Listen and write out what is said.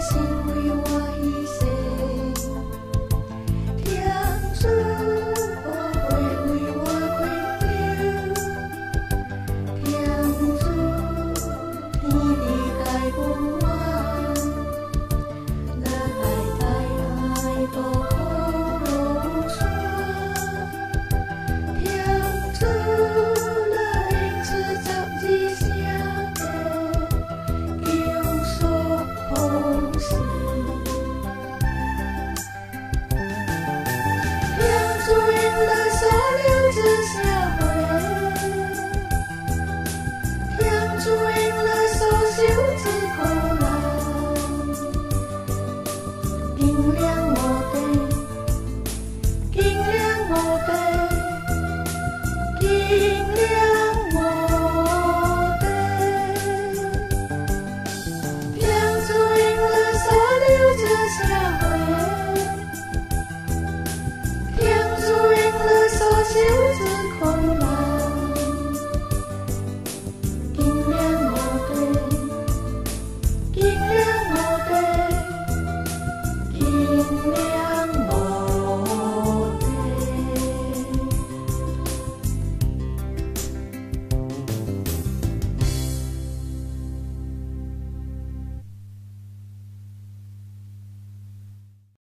see.